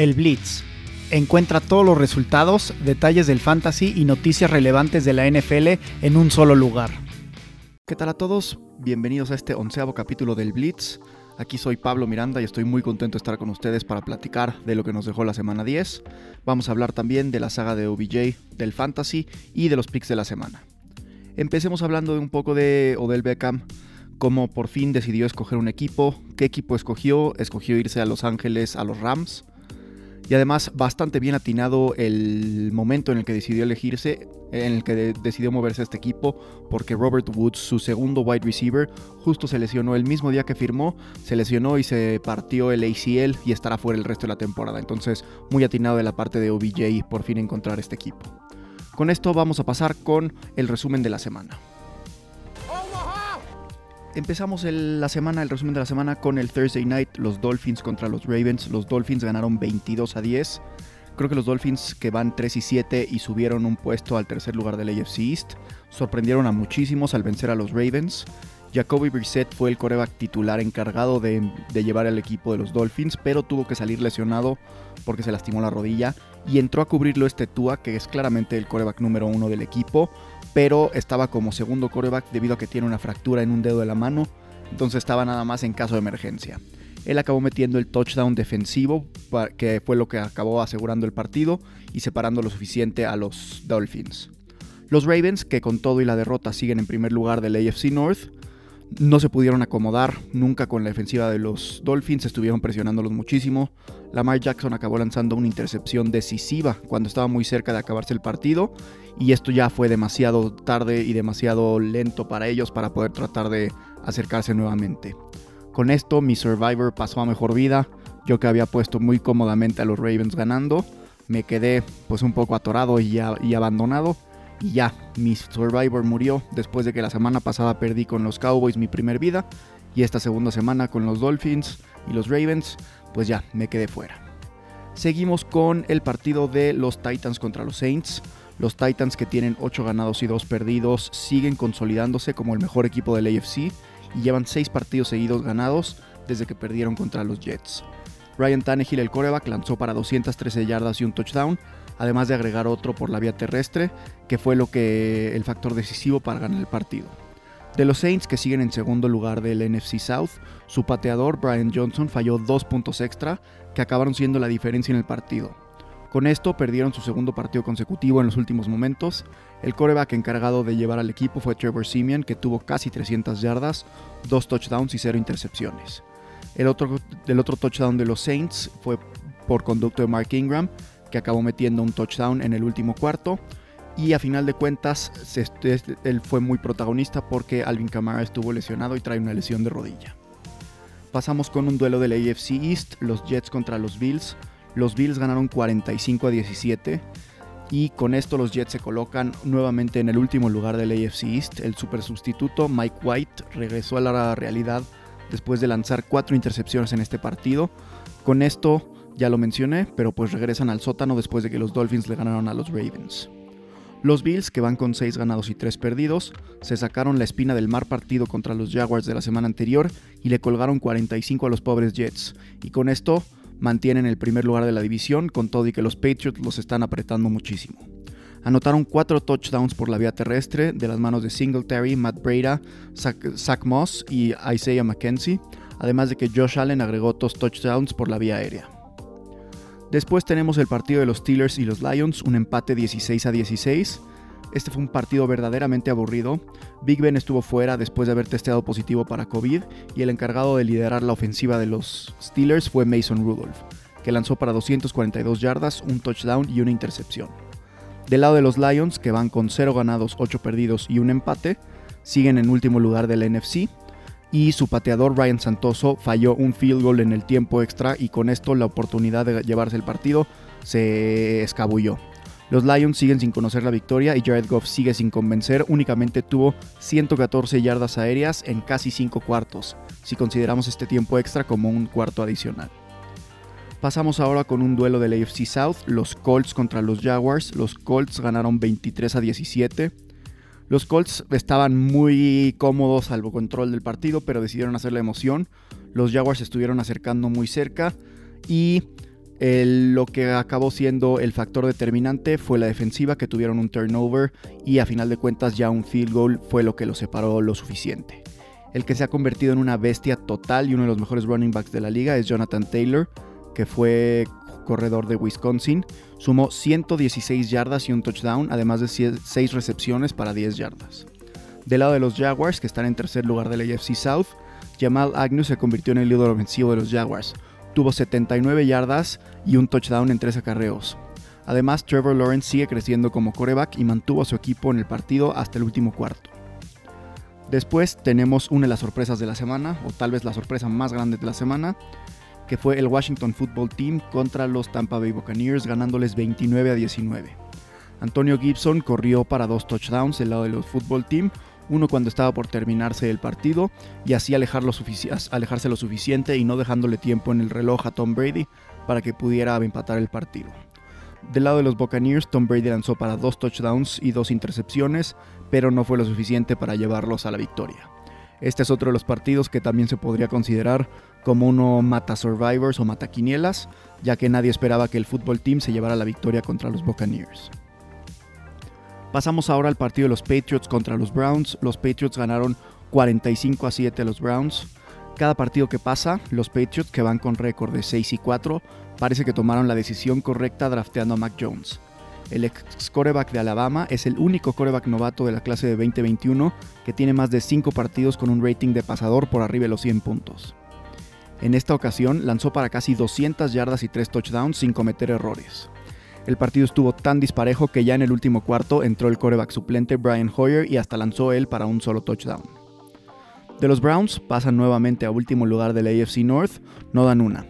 El Blitz. Encuentra todos los resultados, detalles del fantasy y noticias relevantes de la NFL en un solo lugar. ¿Qué tal a todos? Bienvenidos a este onceavo capítulo del Blitz. Aquí soy Pablo Miranda y estoy muy contento de estar con ustedes para platicar de lo que nos dejó la semana 10. Vamos a hablar también de la saga de OBJ, del fantasy y de los picks de la semana. Empecemos hablando de un poco de Odell Beckham, cómo por fin decidió escoger un equipo, qué equipo escogió, escogió irse a Los Ángeles a los Rams y además bastante bien atinado el momento en el que decidió elegirse, en el que decidió moverse este equipo, porque Robert Woods, su segundo wide receiver, justo se lesionó el mismo día que firmó, se lesionó y se partió el ACL y estará fuera el resto de la temporada. Entonces, muy atinado de la parte de OBJ por fin encontrar este equipo. Con esto vamos a pasar con el resumen de la semana. Empezamos la semana, el resumen de la semana con el Thursday Night, los Dolphins contra los Ravens. Los Dolphins ganaron 22 a 10. Creo que los Dolphins que van 3 y 7 y subieron un puesto al tercer lugar del AFC East, sorprendieron a muchísimos al vencer a los Ravens. Jacoby Brissett fue el coreback titular encargado de, llevar al equipo de los Dolphins, pero tuvo que salir lesionado porque se lastimó la rodilla y entró a cubrirlo este Tua, que es claramente el coreback número uno del equipo pero estaba como segundo coreback debido a que tiene una fractura en un dedo de la mano, entonces estaba nada más en caso de emergencia. Él acabó metiendo el touchdown defensivo, que fue lo que acabó asegurando el partido y separando lo suficiente a los Dolphins. Los Ravens, que con todo y la derrota siguen en primer lugar del AFC North, no se pudieron acomodar nunca con la defensiva de los Dolphins, estuvieron presionándolos muchísimo. Lamar Jackson acabó lanzando una intercepción decisiva cuando estaba muy cerca de acabarse el partido y esto ya fue demasiado tarde y demasiado lento para ellos para poder tratar de acercarse nuevamente. Con esto mi Survivor pasó a mejor vida, yo que había puesto muy cómodamente a los Ravens ganando, me quedé pues un poco atorado y, y abandonado y ya, mi Survivor murió después de que la semana pasada perdí con los Cowboys mi primer vida y esta segunda semana con los Dolphins y los Ravens, pues ya me quedé fuera. Seguimos con el partido de los Titans contra los Saints. Los Titans que tienen 8 ganados y 2 perdidos siguen consolidándose como el mejor equipo del AFC y llevan 6 partidos seguidos ganados desde que perdieron contra los Jets. Ryan Tannehill, el coreback, lanzó para 213 yardas y un touchdown, además de agregar otro por la vía terrestre, que fue lo que el factor decisivo para ganar el partido. De los Saints, que siguen en segundo lugar del NFC South, su pateador Brian Johnson falló dos puntos extra que acabaron siendo la diferencia en el partido. Con esto perdieron su segundo partido consecutivo en los últimos momentos. El coreback encargado de llevar al equipo fue Trevor Simeon, que tuvo casi 300 yardas, dos touchdowns y cero intercepciones. El otro, el otro touchdown de los Saints fue por conducto de Mark Ingram, que acabó metiendo un touchdown en el último cuarto. Y a final de cuentas, él fue muy protagonista porque Alvin Kamara estuvo lesionado y trae una lesión de rodilla. Pasamos con un duelo de la AFC East, los Jets contra los Bills. Los Bills ganaron 45 a 17 y con esto los Jets se colocan nuevamente en el último lugar del AFC East. El super sustituto Mike White regresó a la realidad después de lanzar cuatro intercepciones en este partido. Con esto ya lo mencioné, pero pues regresan al sótano después de que los Dolphins le ganaron a los Ravens. Los Bills, que van con 6 ganados y 3 perdidos, se sacaron la espina del mar partido contra los Jaguars de la semana anterior y le colgaron 45 a los pobres Jets. Y con esto mantienen el primer lugar de la división, con todo y que los Patriots los están apretando muchísimo. Anotaron 4 touchdowns por la vía terrestre de las manos de Singletary, Matt Breda, Zach, Moss y Isaiah McKenzie, además de que Josh Allen agregó 2 touchdowns por la vía aérea. Después tenemos el partido de los Steelers y los Lions, un empate 16 a 16. Este fue un partido verdaderamente aburrido. Big Ben estuvo fuera después de haber testeado positivo para COVID y el encargado de liderar la ofensiva de los Steelers fue Mason Rudolph, que lanzó para 242 yardas, un touchdown y una intercepción. Del lado de los Lions, que van con 0 ganados, 8 perdidos y un empate, siguen en último lugar del NFC y su pateador Ryan Santoso falló un field goal en el tiempo extra y con esto la oportunidad de llevarse el partido se escabulló. Los Lions siguen sin conocer la victoria y Jared Goff sigue sin convencer, únicamente tuvo 114 yardas aéreas en casi 5 cuartos, si consideramos este tiempo extra como un cuarto adicional. Pasamos ahora con un duelo del AFC South, los Colts contra los Jaguars. Los Colts ganaron 23 a 17. Los Colts estaban muy cómodos salvo control del partido, pero decidieron hacer la emoción. Los Jaguars estuvieron acercando muy cerca y lo que acabó siendo el factor determinante fue la defensiva que tuvieron un turnover y a final de cuentas ya un field goal fue lo que lo separó lo suficiente. El que se ha convertido en una bestia total y uno de los mejores running backs de la liga es Jonathan Taylor, que fue corredor de Wisconsin. Sumó 116 yardas y un touchdown, además de 6 recepciones para 10 yardas. Del lado de los Jaguars, que están en tercer lugar de la AFC South, Jamal Agnew se convirtió en el líder ofensivo de los Jaguars, tuvo 79 yardas y un touchdown en tres acarreos. Además, Trevor Lawrence sigue creciendo como coreback y mantuvo a su equipo en el partido hasta el último cuarto. Después tenemos una de las sorpresas de la semana, o tal vez la sorpresa más grande de la semana, que fue el Washington Football Team contra los Tampa Bay Buccaneers, ganándoles 29 a 19. Antonio Gibson corrió para dos touchdowns del lado de los Football Team, uno cuando estaba por terminarse el partido y así alejarse lo suficiente y no dejándole tiempo en el reloj a Tom Brady para que pudiera empatar el partido. Del lado de los Buccaneers, Tom Brady lanzó para dos touchdowns y dos intercepciones, pero no fue lo suficiente para llevarlos a la victoria. Este es otro de los partidos que también se podría considerar como uno mata survivors o mata quinielas, ya que nadie esperaba que el fútbol team se llevara la victoria contra los Buccaneers. Pasamos ahora al partido de los Patriots contra los Browns. Los Patriots ganaron 45 a 7 a los Browns. Cada partido que pasa, los Patriots, que van con récord de 6 y 4, parece que tomaron la decisión correcta drafteando a Mac Jones. El ex coreback de Alabama es el único coreback novato de la clase de 2021 que tiene más de 5 partidos con un rating de pasador por arriba de los 100 puntos. En esta ocasión lanzó para casi 200 yardas y 3 touchdowns sin cometer errores. El partido estuvo tan disparejo que ya en el último cuarto entró el coreback suplente Brian Hoyer y hasta lanzó él para un solo touchdown. De los Browns pasan nuevamente a último lugar del AFC North, no dan una.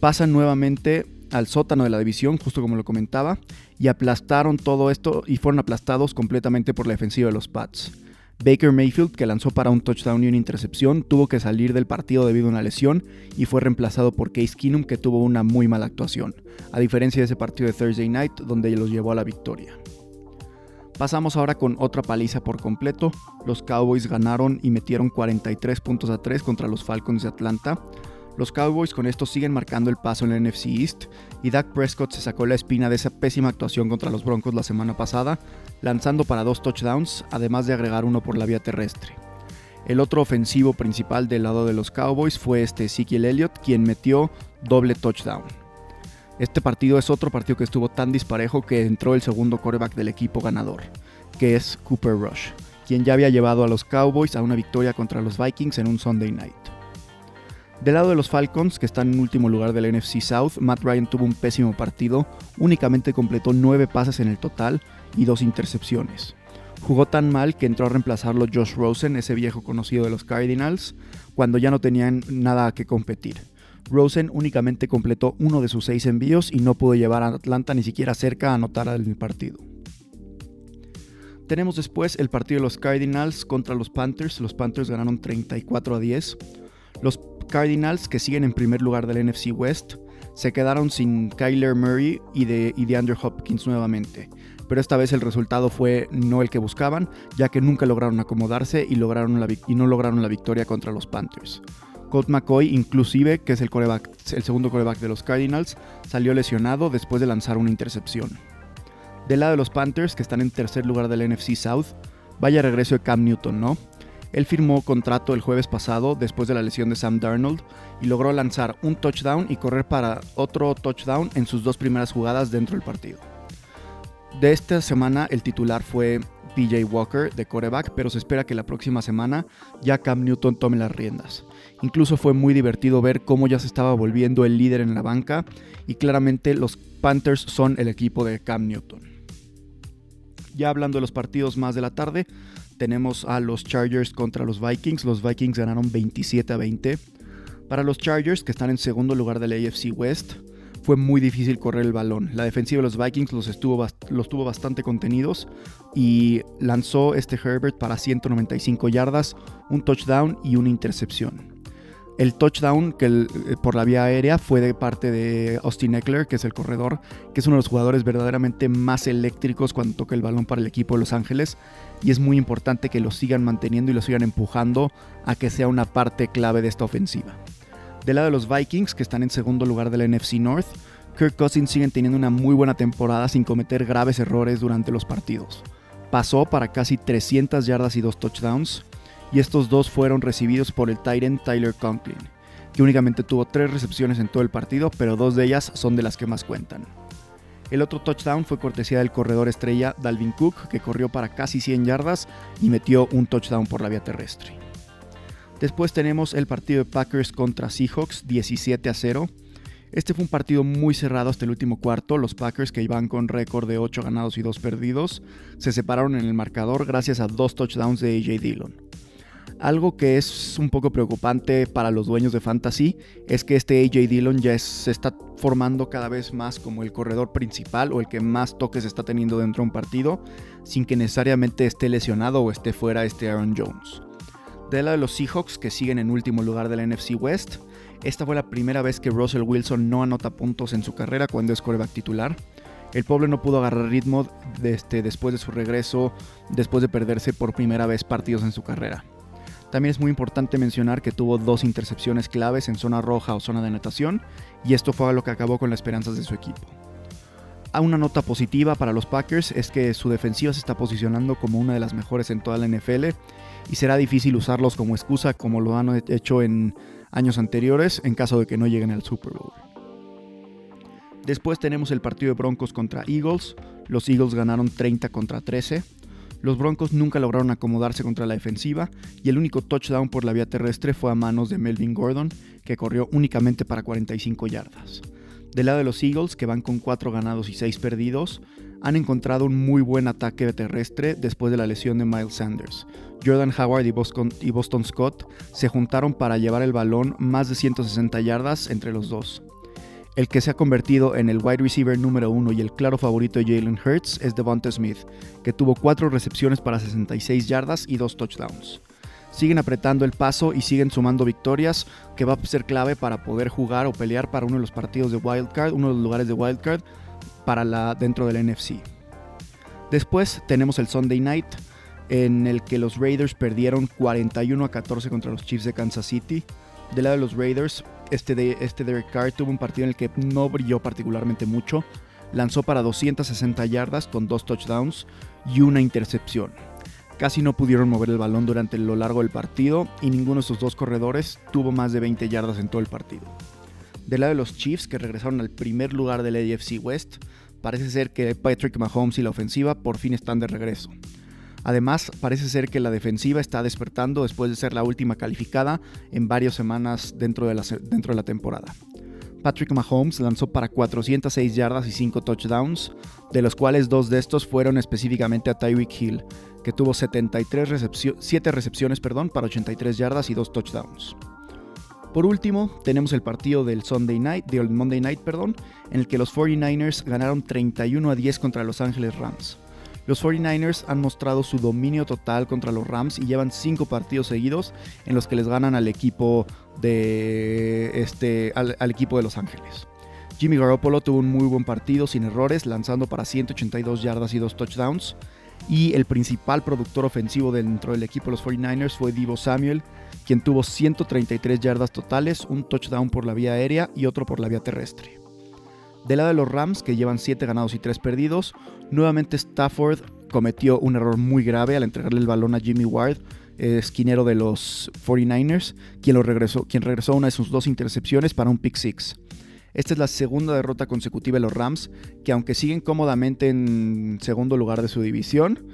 Pasan nuevamente al sótano de la división, justo como lo comentaba, y aplastaron todo esto y fueron aplastados completamente por la defensiva de los Pats. Baker Mayfield, que lanzó para un touchdown y una intercepción, tuvo que salir del partido debido a una lesión y fue reemplazado por Case Keenum, que tuvo una muy mala actuación, a diferencia de ese partido de Thursday Night donde los llevó a la victoria. Pasamos ahora con otra paliza por completo. Los Cowboys ganaron y metieron 43 puntos a 3 contra los Falcons de Atlanta. Los Cowboys con esto siguen marcando el paso en la NFC East y Dak Prescott se sacó la espina de esa pésima actuación contra los Broncos la semana pasada, lanzando para dos touchdowns, además de agregar uno por la vía terrestre. El otro ofensivo principal del lado de los Cowboys fue este Ezekiel Elliott, quien metió doble touchdown. Este partido es otro partido que estuvo tan disparejo que entró el segundo quarterback del equipo ganador, que es Cooper Rush, quien ya había llevado a los Cowboys a una victoria contra los Vikings en un Sunday night. Del lado de los Falcons, que están en último lugar del NFC South, Matt Ryan tuvo un pésimo partido, únicamente completó 9 pases en el total y 2 intercepciones. Jugó tan mal que entró a reemplazarlo Josh Rosen, ese viejo conocido de los Cardinals, cuando ya no tenían nada que competir. Rosen únicamente completó uno de sus 6 envíos y no pudo llevar a Atlanta ni siquiera cerca a anotar el partido. Tenemos después el partido de los Cardinals contra los Panthers. Los Panthers ganaron 34 a 10. Los Cardinals, que siguen en primer lugar del NFC West, se quedaron sin Kyler Murray y de, y Andrew Hopkins nuevamente. Pero esta vez el resultado fue no el que buscaban, ya que nunca lograron acomodarse y, lograron y no lograron la victoria contra los Panthers. Colt McCoy, inclusive, que es el, el segundo coreback de los Cardinals, salió lesionado después de lanzar una intercepción. Del lado de los Panthers, que están en tercer lugar del NFC South, vaya regreso de Cam Newton, ¿no? Él firmó contrato el jueves pasado después de la lesión de Sam Darnold y logró lanzar un touchdown y correr para otro touchdown en sus dos primeras jugadas dentro del partido. De esta semana el titular fue PJ Walker de coreback, pero se espera que la próxima semana ya Cam Newton tome las riendas. Incluso fue muy divertido ver cómo ya se estaba volviendo el líder en la banca y claramente los Panthers son el equipo de Cam Newton. Ya hablando de los partidos más de la tarde, tenemos a los Chargers contra los Vikings. Los Vikings ganaron 27 a 20. Para los Chargers, que están en segundo lugar del AFC West, fue muy difícil correr el balón. La defensiva de los Vikings los, estuvo, los tuvo bastante contenidos y lanzó este Herbert para 195 yardas, un touchdown y una intercepción. El touchdown que eh, por la vía aérea fue de parte de Austin Eckler, que es el corredor, que es uno de los jugadores verdaderamente más eléctricos cuando toca el balón para el equipo de Los Ángeles. Y es muy importante que lo sigan manteniendo y lo sigan empujando a que sea una parte clave de esta ofensiva. Del lado de los Vikings, que están en segundo lugar de la NFC North, Kirk Cousins siguen teniendo una muy buena temporada sin cometer graves errores durante los partidos. Pasó para casi 300 yardas y 2 touchdowns, y estos dos fueron recibidos por el Titan Tyler Conklin, que únicamente tuvo 3 recepciones en todo el partido, pero dos de ellas son de las que más cuentan. El otro touchdown fue cortesía del corredor estrella Dalvin Cook, que corrió para casi 100 yardas y metió un touchdown por la vía terrestre. Después tenemos el partido de Packers contra Seahawks 17 a 0. Este fue un partido muy cerrado hasta el último cuarto. Los Packers, que iban con récord de 8 ganados y 2 perdidos, se separaron en el marcador gracias a dos touchdowns de AJ Dillon. Algo que es un poco preocupante para los dueños de Fantasy es que este AJ Dillon ya se está formando cada vez más como el corredor principal o el que más toques está teniendo dentro de un partido, sin que necesariamente esté lesionado o esté fuera este Aaron Jones. De la de los Seahawks, que siguen en último lugar de la NFC West, esta fue la primera vez que Russell Wilson no anota puntos en su carrera cuando es coreback titular. El pueblo no pudo agarrar ritmo este, después de su regreso, después de perderse por primera vez partidos en su carrera. También es muy importante mencionar que tuvo dos intercepciones claves en zona roja o zona de natación, y esto fue lo que acabó con las esperanzas de su equipo. A una nota positiva para los Packers es que su defensiva se está posicionando como una de las mejores en toda la NFL y será difícil usarlos como excusa como lo han hecho en años anteriores en caso de que no lleguen al Super Bowl. Después tenemos el partido de Broncos contra Eagles. Los Eagles ganaron 30 contra 13. Los Broncos nunca lograron acomodarse contra la defensiva y el único touchdown por la vía terrestre fue a manos de Melvin Gordon, que corrió únicamente para 45 yardas. Del lado de los Eagles, que van con 4 ganados y 6 perdidos, han encontrado un muy buen ataque terrestre después de la lesión de Miles Sanders. Jordan Howard y Boston, y Boston Scott se juntaron para llevar el balón más de 160 yardas entre los dos. El que se ha convertido en el wide receiver número uno y el claro favorito de Jalen Hurts es Devonta Smith, que tuvo 4 recepciones para 66 yardas y 2 touchdowns. Siguen apretando el paso y siguen sumando victorias, que va a ser clave para poder jugar o pelear para uno de los partidos de Wildcard, uno de los lugares de Wildcard para dentro del NFC. Después tenemos el Sunday Night, en el que los Raiders perdieron 41 a 14 contra los Chiefs de Kansas City. Del lado de los Raiders, este, este Derek Carr tuvo un partido en el que no brilló particularmente mucho. Lanzó para 260 yardas con dos touchdowns y una intercepción. Casi no pudieron mover el balón durante lo largo del partido y ninguno de sus dos corredores tuvo más de 20 yardas en todo el partido. Del lado de los Chiefs, que regresaron al primer lugar del AFC West, parece ser que Patrick Mahomes y la ofensiva por fin están de regreso. Además, parece ser que la defensiva está despertando después de ser la última calificada en varias semanas dentro de la, temporada. Patrick Mahomes lanzó para 406 yardas y 5 touchdowns, de los cuales dos de estos fueron específicamente a Tyreek Hill, que tuvo 73 7 recepciones perdón, para 83 yardas y 2 touchdowns. Por último, tenemos el partido del Sunday Night, del Monday Night, perdón, en el que los 49ers ganaron 31 a 10 contra Los Ángeles Rams. Los 49ers han mostrado su dominio total contra los Rams y llevan 5 partidos seguidos en los que les ganan al equipo de este al, equipo de Los Ángeles. Jimmy Garoppolo tuvo un muy buen partido sin errores, lanzando para 182 yardas y 2 touchdowns. Y el principal productor ofensivo dentro del equipo de los 49ers fue Divo Samuel, quien tuvo 133 yardas totales, un touchdown por la vía aérea y otro por la vía terrestre. Del lado de los Rams, que llevan 7 ganados y 3 perdidos, nuevamente Stafford cometió un error muy grave al entregarle el balón a Jimmy Ward, esquinero de los 49ers, quien, lo regresó, quien regresó una de sus dos intercepciones para un pick six. Esta es la segunda derrota consecutiva de los Rams, que aunque siguen cómodamente en segundo lugar de su división,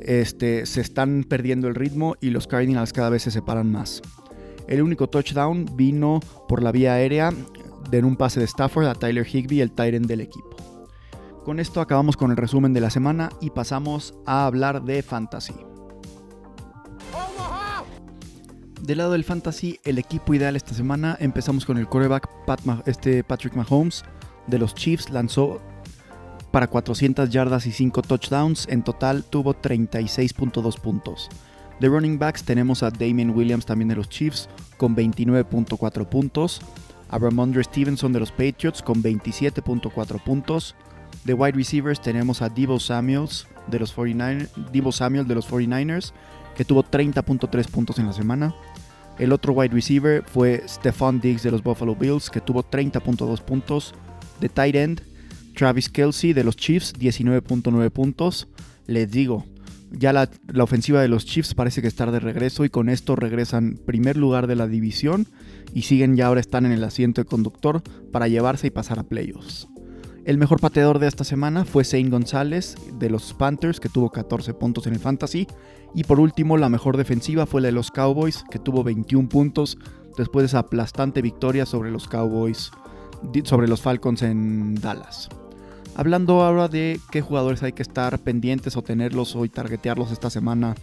este, se están perdiendo el ritmo y los Cardinals cada vez se separan más. El único touchdown vino por la vía aérea en un pase de Stafford a Tyler Higby, el Tyrant del equipo. Con esto acabamos con el resumen de la semana y pasamos a hablar de fantasy. Del lado del fantasy, el equipo ideal esta semana empezamos con el quarterback este Patrick Mahomes de los Chiefs. Lanzó para 400 yardas y 5 touchdowns. En total tuvo 36.2 puntos. De running backs tenemos a Damien Williams también de los Chiefs con 29.4 puntos a Stevenson de los Patriots con 27.4 puntos. De wide receivers tenemos a Debo Samuels de los 49 Debo Samuel de los 49ers que tuvo 30.3 puntos en la semana. El otro wide receiver fue Stephon Diggs de los Buffalo Bills que tuvo 30.2 puntos. De tight end, Travis Kelsey de los Chiefs, 19.9 puntos. Les digo, ya la, ofensiva de los Chiefs parece que está de regreso y con esto regresan primer lugar de la división y siguen ya ahora están en el asiento de conductor para llevarse y pasar a playoffs. El mejor pateador de esta semana fue Zane González de los Panthers, que tuvo 14 puntos en el Fantasy. Y por último, la mejor defensiva fue la de los Cowboys, que tuvo 21 puntos después de esa aplastante victoria sobre los Cowboys, sobre los Falcons en Dallas. Hablando ahora de qué jugadores hay que estar pendientes o tenerlos o targetearlos esta semana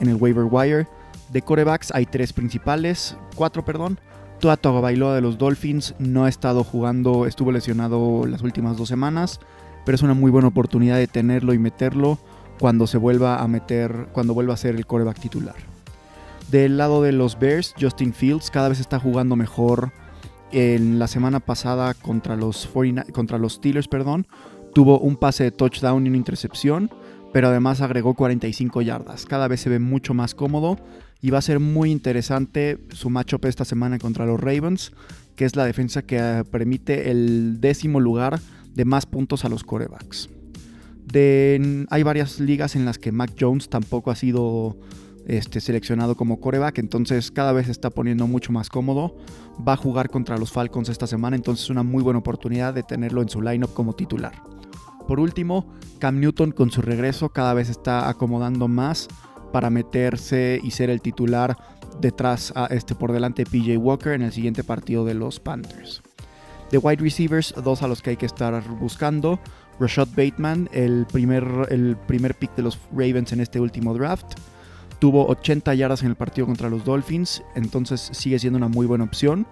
en el waiver wire. De corebacks hay tres principales, cuatro perdón. Tua Tagovailoa de los Dolphins no ha estado jugando, estuvo lesionado las últimas dos semanas, pero es una muy buena oportunidad de tenerlo y meterlo cuando se vuelva a meter, cuando vuelva a ser el coreback titular. Del lado de los Bears, Justin Fields cada vez está jugando mejor. En la semana pasada contra los, contra los Steelers, perdón, tuvo un pase de touchdown y una intercepción, pero además agregó 45 yardas. Cada vez se ve mucho más cómodo y va a ser muy interesante su matchup esta semana contra los Ravens, que es la defensa que eh, permite el décimo lugar de más puntos a los corebacks. hay varias ligas en las que Mac Jones tampoco ha sido este, seleccionado como coreback, entonces cada vez se está poniendo mucho más cómodo. Va a jugar contra los Falcons esta semana, entonces es una muy buena oportunidad de tenerlo en su lineup como titular. Por último, Cam Newton con su regreso cada vez está acomodando más para meterse y ser el titular detrás a este por delante de PJ Walker en el siguiente partido de los Panthers. De wide receivers, dos a los que hay que estar buscando. Rashad Bateman, el primer, el primer pick de los Ravens en este último draft. Tuvo 80 yardas en el partido contra los Dolphins, entonces sigue siendo una muy buena opción.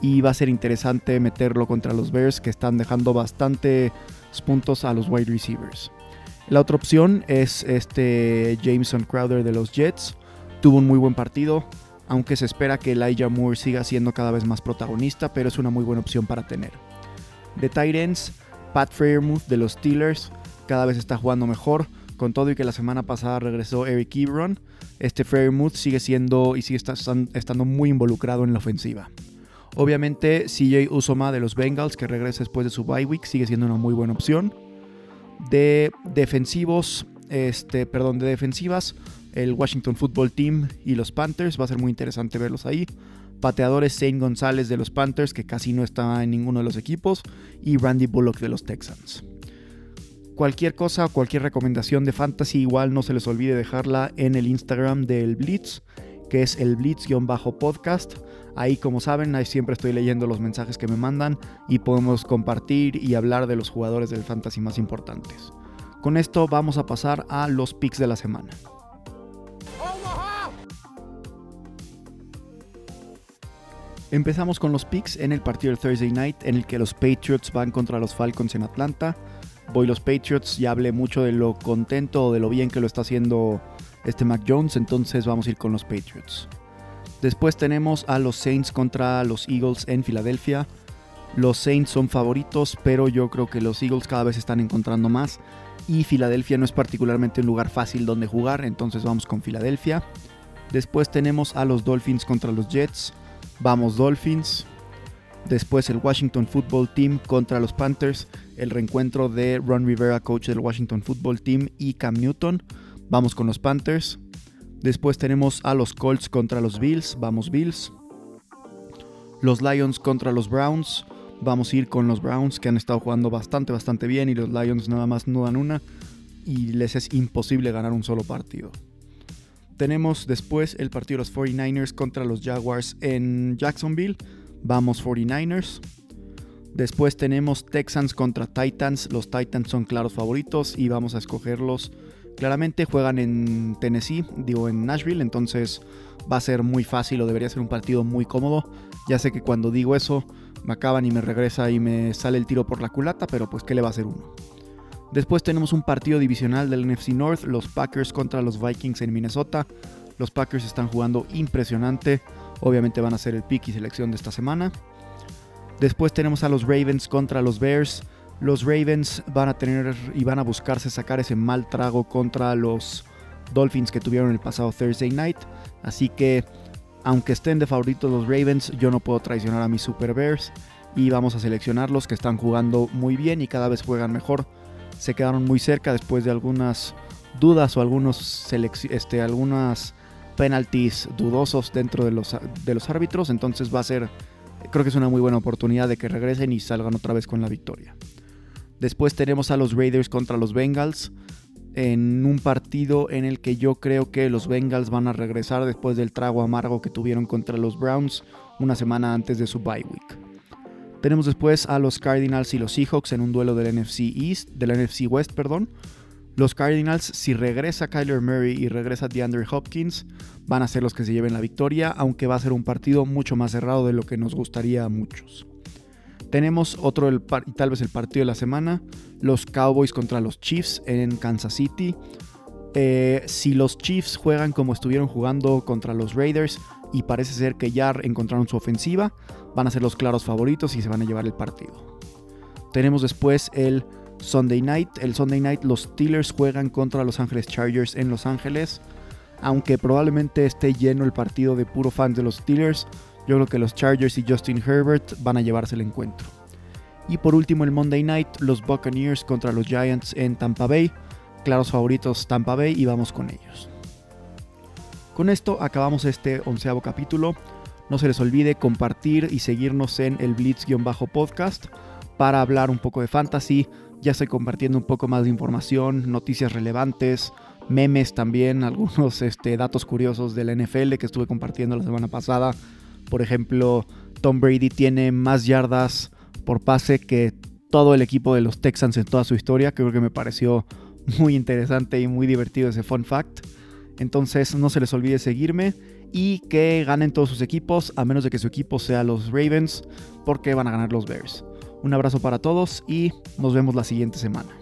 Y va a ser interesante meterlo contra los Bears que están dejando bastantes puntos a los wide receivers. La otra opción es este Jameson Crowder de los Jets. Tuvo un muy buen partido, aunque se espera que Elijah Moore siga siendo cada vez más protagonista, pero es una muy buena opción para tener. De Titans, Pat Freiermuth de los Steelers cada vez está jugando mejor, con todo y que la semana pasada regresó Eric Ebron. Este Freiermuth sigue siendo y sigue estando muy involucrado en la ofensiva. Obviamente, CJ Usoma de los Bengals, que regresa después de su bye week, sigue siendo una muy buena opción de defensivos, este, perdón, de defensivas, el Washington Football Team y los Panthers, va a ser muy interesante verlos ahí. Pateadores Zane González de los Panthers, que casi no está en ninguno de los equipos, y Randy Bullock de los Texans. Cualquier cosa o cualquier recomendación de fantasy, igual no se les olvide dejarla en el Instagram del Blitz, que es el Blitz-podcast. Ahí, como saben, ahí siempre estoy leyendo los mensajes que me mandan y podemos compartir y hablar de los jugadores del fantasy más importantes. Con esto vamos a pasar a los picks de la semana. Empezamos con los picks en el partido del Thursday Night en el que los Patriots van contra los Falcons en Atlanta. Voy los Patriots, ya hablé mucho de lo contento o de lo bien que lo está haciendo este Mac Jones, entonces vamos a ir con los Patriots. Después tenemos a los Saints contra los Eagles en Filadelfia. Los Saints son favoritos, pero yo creo que los Eagles cada vez están encontrando más. Y Filadelfia no es particularmente un lugar fácil donde jugar, entonces vamos con Filadelfia. Después tenemos a los Dolphins contra los Jets. Vamos Dolphins. Después el Washington Football Team contra los Panthers. El reencuentro de Ron Rivera, coach del Washington Football Team, y Cam Newton. Vamos con los Panthers. Después tenemos a los Colts contra los Bills, vamos Bills. Los Lions contra los Browns, vamos a ir con los Browns que han estado jugando bastante, bastante bien y los Lions nada más no dan una y les es imposible ganar un solo partido. Tenemos después el partido de los 49ers contra los Jaguars en Jacksonville, vamos 49ers. Después tenemos Texans contra Titans, los Titans son claros favoritos y vamos a escogerlos Claramente juegan en Tennessee, digo en Nashville, entonces va a ser muy fácil o debería ser un partido muy cómodo. Ya sé que cuando digo eso me acaban y me regresa y me sale el tiro por la culata, pero pues ¿qué le va a hacer uno? Después tenemos un partido divisional del NFC North, los Packers contra los Vikings en Minnesota. Los Packers están jugando impresionante, obviamente van a ser el pick y selección de esta semana. Después tenemos a los Ravens contra los Bears. Los Ravens van a tener y van a buscarse sacar ese mal trago contra los Dolphins que tuvieron el pasado Thursday night. Así que, aunque estén de favoritos los Ravens, yo no puedo traicionar a mis Super Bears. y vamos a seleccionar los que están jugando muy bien y cada vez juegan mejor. Se quedaron muy cerca después de algunas dudas o algunos este, algunas penalties dudosos dentro de los, de los árbitros, entonces va a ser creo que es una muy buena oportunidad de que regresen y salgan otra vez con la victoria. Después tenemos a los Raiders contra los Bengals en un partido en el que yo creo que los Bengals van a regresar después del trago amargo que tuvieron contra los Browns una semana antes de su bye week. Tenemos después a los Cardinals y los Seahawks en un duelo del NFC East, del NFC West, perdón. Los Cardinals, si regresa Kyler Murray y regresa DeAndre Hopkins, van a ser los que se lleven la victoria, aunque va a ser un partido mucho más cerrado de lo que nos gustaría a muchos. Tenemos otro, y tal vez el partido de la semana, los Cowboys contra los Chiefs en Kansas City. Eh, si los Chiefs juegan como estuvieron jugando contra los Raiders y parece ser que ya encontraron su ofensiva, van a ser los claros favoritos y se van a llevar el partido. Tenemos después el Sunday Night. El Sunday Night los Steelers juegan contra los Ángeles Chargers en Los Ángeles. Aunque probablemente esté lleno el partido de puro fans de los Steelers, yo creo que los Chargers y Justin Herbert van a llevarse el encuentro. Y por último el Monday Night, los Buccaneers contra los Giants en Tampa Bay. Claros favoritos Tampa Bay y vamos con ellos. Con esto acabamos este onceavo capítulo. No se les olvide compartir y seguirnos en el Blitz-podcast para hablar un poco de fantasy. Ya estoy compartiendo un poco más de información, noticias relevantes, memes también, algunos este, datos curiosos de la NFL que estuve compartiendo la semana pasada por ejemplo, Tom Brady tiene más yardas por pase que todo el equipo de los Texans en toda su historia. Creo que me pareció muy interesante y muy divertido ese fun fact. Entonces no se les olvide seguirme y que ganen todos sus equipos, a menos de que su equipo sea los Ravens, porque van a ganar los Bears. Un abrazo para todos y nos vemos la siguiente semana.